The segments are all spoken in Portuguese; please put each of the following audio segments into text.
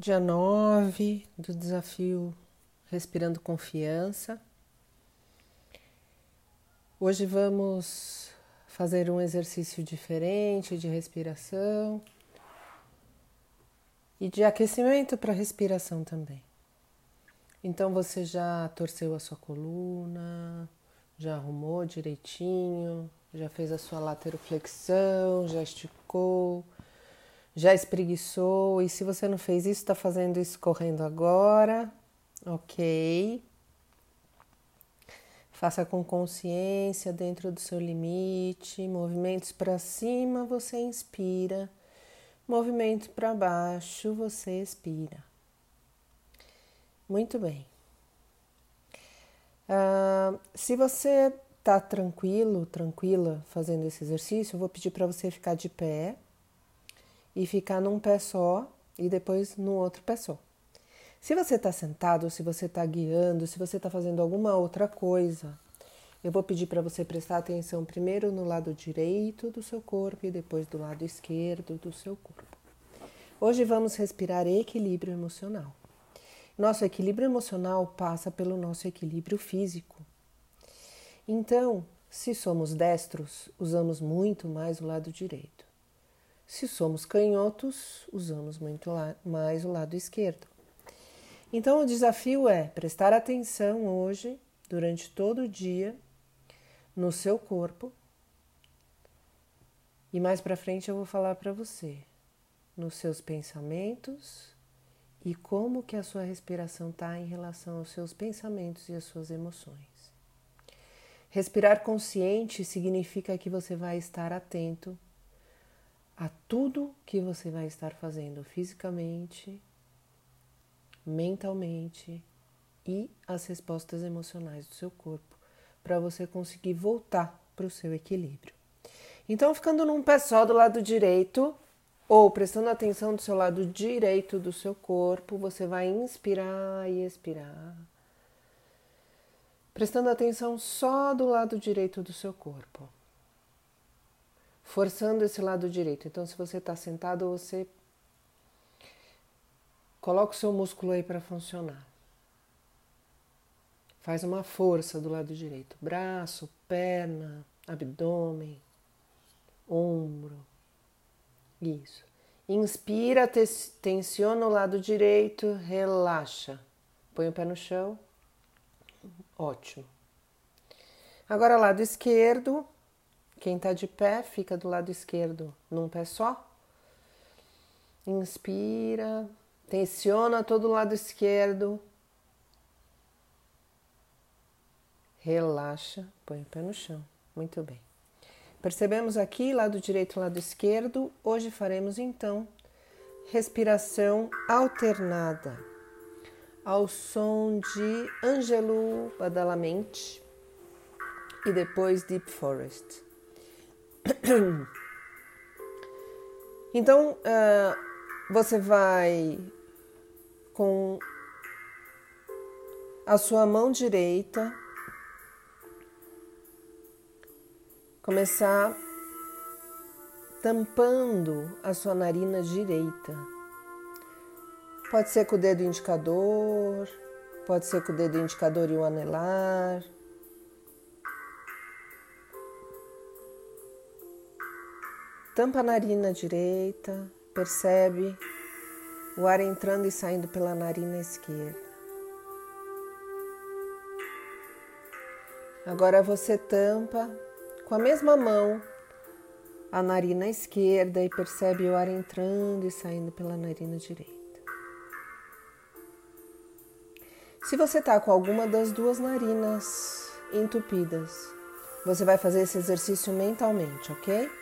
dia 9 do desafio Respirando Confiança. Hoje vamos fazer um exercício diferente de respiração e de aquecimento para respiração também. Então você já torceu a sua coluna, já arrumou direitinho, já fez a sua lateroflexão, já esticou já espreguiçou e se você não fez isso, está fazendo isso correndo agora, ok? Faça com consciência dentro do seu limite, movimentos para cima você inspira, movimento para baixo você expira. Muito bem. Uh, se você está tranquilo, tranquila fazendo esse exercício, eu vou pedir para você ficar de pé e ficar num pé só e depois no outro pé só. Se você está sentado, se você está guiando, se você está fazendo alguma outra coisa, eu vou pedir para você prestar atenção primeiro no lado direito do seu corpo e depois do lado esquerdo do seu corpo. Hoje vamos respirar equilíbrio emocional. Nosso equilíbrio emocional passa pelo nosso equilíbrio físico. Então, se somos destros, usamos muito mais o lado direito. Se somos canhotos, usamos muito mais o lado esquerdo. Então, o desafio é prestar atenção hoje, durante todo o dia, no seu corpo. E mais para frente eu vou falar para você nos seus pensamentos e como que a sua respiração está em relação aos seus pensamentos e às suas emoções. Respirar consciente significa que você vai estar atento a tudo que você vai estar fazendo fisicamente, mentalmente e as respostas emocionais do seu corpo para você conseguir voltar para o seu equilíbrio. Então, ficando num pé só do lado direito ou prestando atenção do seu lado direito do seu corpo, você vai inspirar e expirar. Prestando atenção só do lado direito do seu corpo forçando esse lado direito. Então, se você está sentado, você coloca o seu músculo aí para funcionar. Faz uma força do lado direito, braço, perna, abdômen, ombro. Isso. Inspira, tensiona o lado direito, relaxa. Põe o pé no chão. Ótimo. Agora, lado esquerdo, quem está de pé fica do lado esquerdo num pé só. Inspira, tensiona todo o lado esquerdo. Relaxa, põe o pé no chão. Muito bem. Percebemos aqui lado direito, lado esquerdo. Hoje faremos então respiração alternada ao som de Angelo Badalamente e depois Deep Forest. Então, uh, você vai com a sua mão direita começar tampando a sua narina direita. Pode ser com o dedo indicador, pode ser com o dedo indicador e o anelar. Tampa a narina direita, percebe o ar entrando e saindo pela narina esquerda. Agora você tampa com a mesma mão a narina esquerda e percebe o ar entrando e saindo pela narina direita. Se você está com alguma das duas narinas entupidas, você vai fazer esse exercício mentalmente, ok?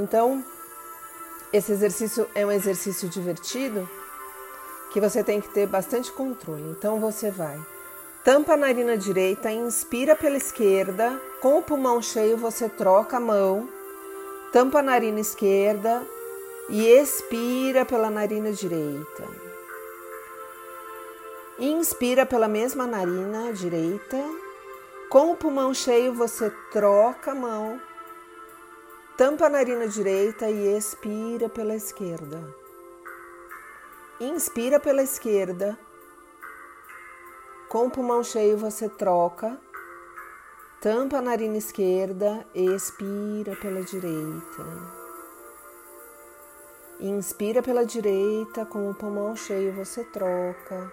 Então, esse exercício é um exercício divertido que você tem que ter bastante controle. Então, você vai tampa a narina direita, inspira pela esquerda, com o pulmão cheio você troca a mão, tampa a narina esquerda e expira pela narina direita. Inspira pela mesma narina direita, com o pulmão cheio você troca a mão Tampa a narina direita e expira pela esquerda. Inspira pela esquerda. Com o pulmão cheio você troca. Tampa a narina esquerda e expira pela direita. Inspira pela direita, com o pulmão cheio você troca.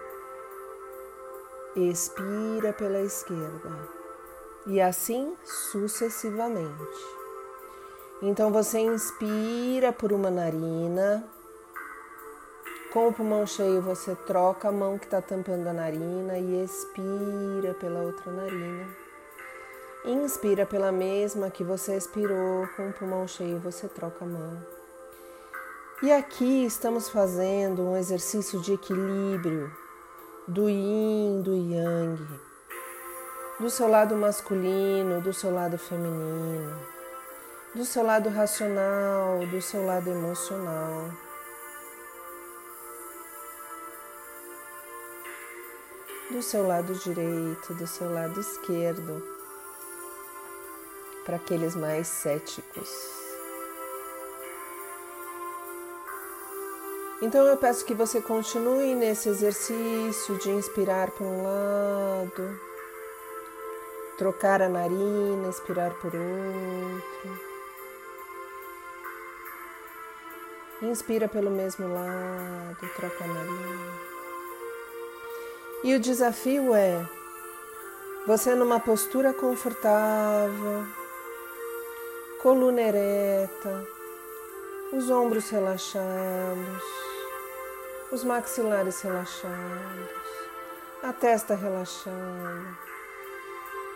Expira pela esquerda. E assim sucessivamente. Então você inspira por uma narina. Com o pulmão cheio, você troca a mão que está tampando a narina e expira pela outra narina. Inspira pela mesma que você expirou, com o pulmão cheio, você troca a mão. E aqui estamos fazendo um exercício de equilíbrio do yin, do yang, do seu lado masculino, do seu lado feminino do seu lado racional, do seu lado emocional. Do seu lado direito, do seu lado esquerdo, para aqueles mais céticos. Então eu peço que você continue nesse exercício de inspirar por um lado, trocar a narina, expirar por outro. Inspira pelo mesmo lado, troca a narina. E o desafio é você numa postura confortável, coluna ereta, os ombros relaxados, os maxilares relaxados, a testa relaxada,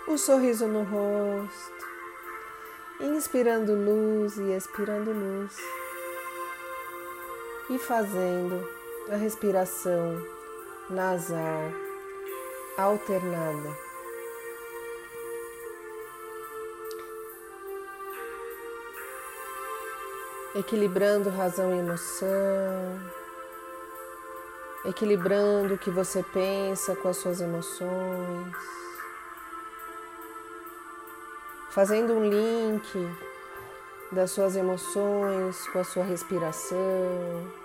o sorriso no rosto, inspirando luz e expirando luz e fazendo a respiração nasal alternada. Equilibrando razão e emoção, equilibrando o que você pensa com as suas emoções, fazendo um link das suas emoções com a sua respiração.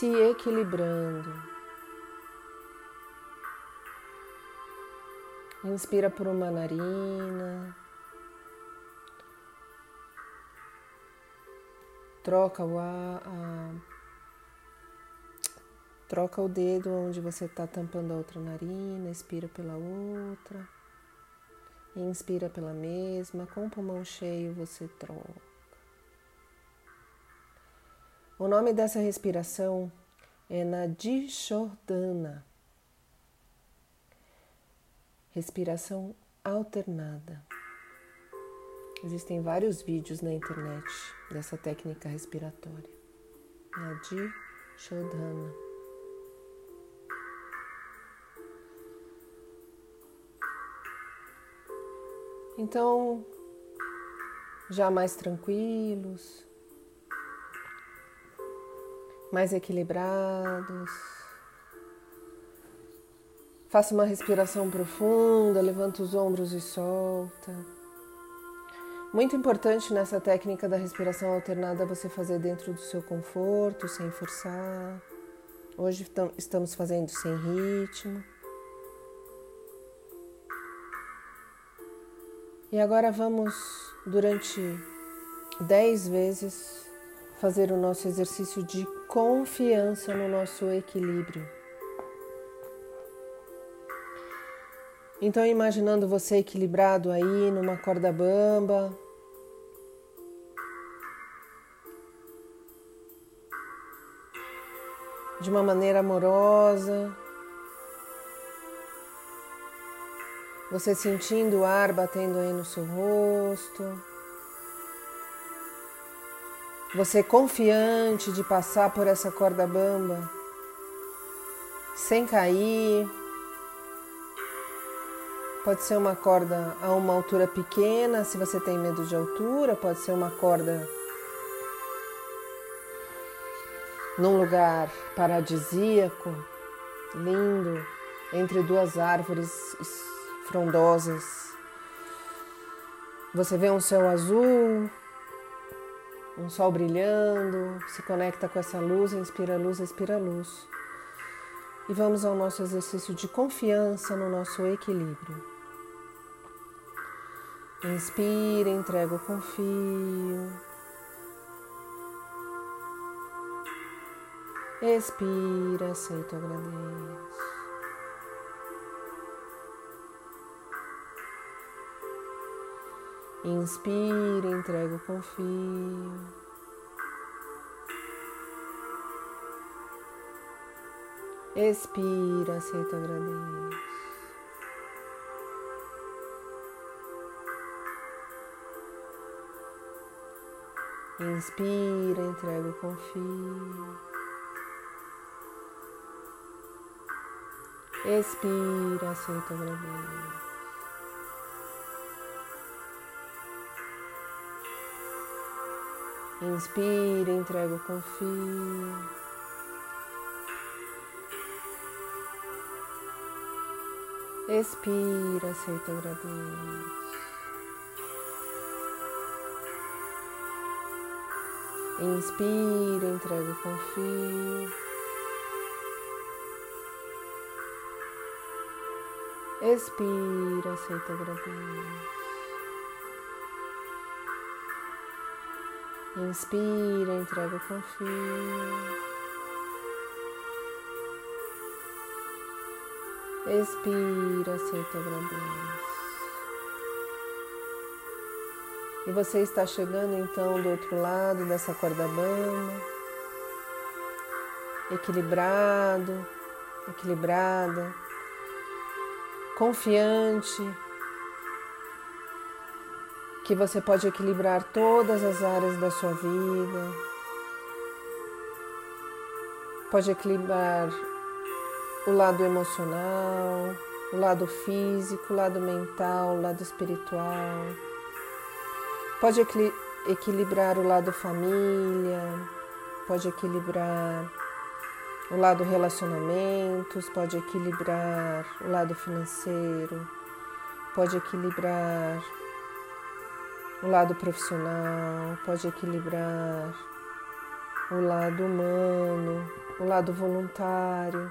se equilibrando. Inspira por uma narina. Troca o ar, a, troca o dedo onde você está tampando a outra narina, expira pela outra. Inspira pela mesma, com o pulmão cheio você troca. O nome dessa respiração é Nadishodana. Respiração alternada. Existem vários vídeos na internet dessa técnica respiratória. Nadishodana. Então, já mais tranquilos, mais equilibrados. Faça uma respiração profunda, levanta os ombros e solta. Muito importante nessa técnica da respiração alternada você fazer dentro do seu conforto, sem forçar. Hoje estamos fazendo sem ritmo. E agora vamos, durante dez vezes, fazer o nosso exercício de confiança no nosso equilíbrio. Então, imaginando você equilibrado aí numa corda bamba, de uma maneira amorosa, você sentindo o ar batendo aí no seu rosto. Você confiante de passar por essa corda bamba sem cair. Pode ser uma corda a uma altura pequena, se você tem medo de altura, pode ser uma corda num lugar paradisíaco, lindo, entre duas árvores frondosas Você vê um céu azul, um sol brilhando, se conecta com essa luz, inspira luz, expira luz. E vamos ao nosso exercício de confiança no nosso equilíbrio. Inspira, entrega o confio. Expira, aceito, agradeço. Inspira, entrega o confio. Expira, aceito, agradeço. Inspira, entrega o confio. Expira, aceita, agradeço. Inspira, entrega o confio. Expira, aceita, agradeço. Inspira, entrega o confio. Expira, aceita, agradeço. Inspira, entrega o confio. Expira, aceita, agradeço. E você está chegando então do outro lado dessa corda bamba, equilibrado, equilibrada confiante, que você pode equilibrar todas as áreas da sua vida, pode equilibrar o lado emocional, o lado físico, o lado mental, o lado espiritual, pode equilibrar o lado família, pode equilibrar o lado relacionamentos, pode equilibrar o lado financeiro, pode equilibrar o lado profissional, pode equilibrar. O lado humano, o lado voluntário,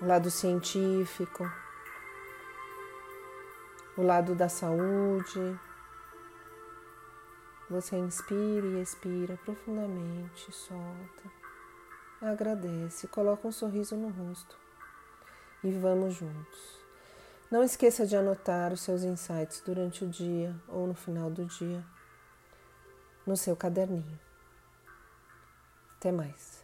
o lado científico, o lado da saúde. Você inspira e expira profundamente, solta. Agradece, coloca um sorriso no rosto. E vamos juntos. Não esqueça de anotar os seus insights durante o dia ou no final do dia no seu caderninho. Até mais.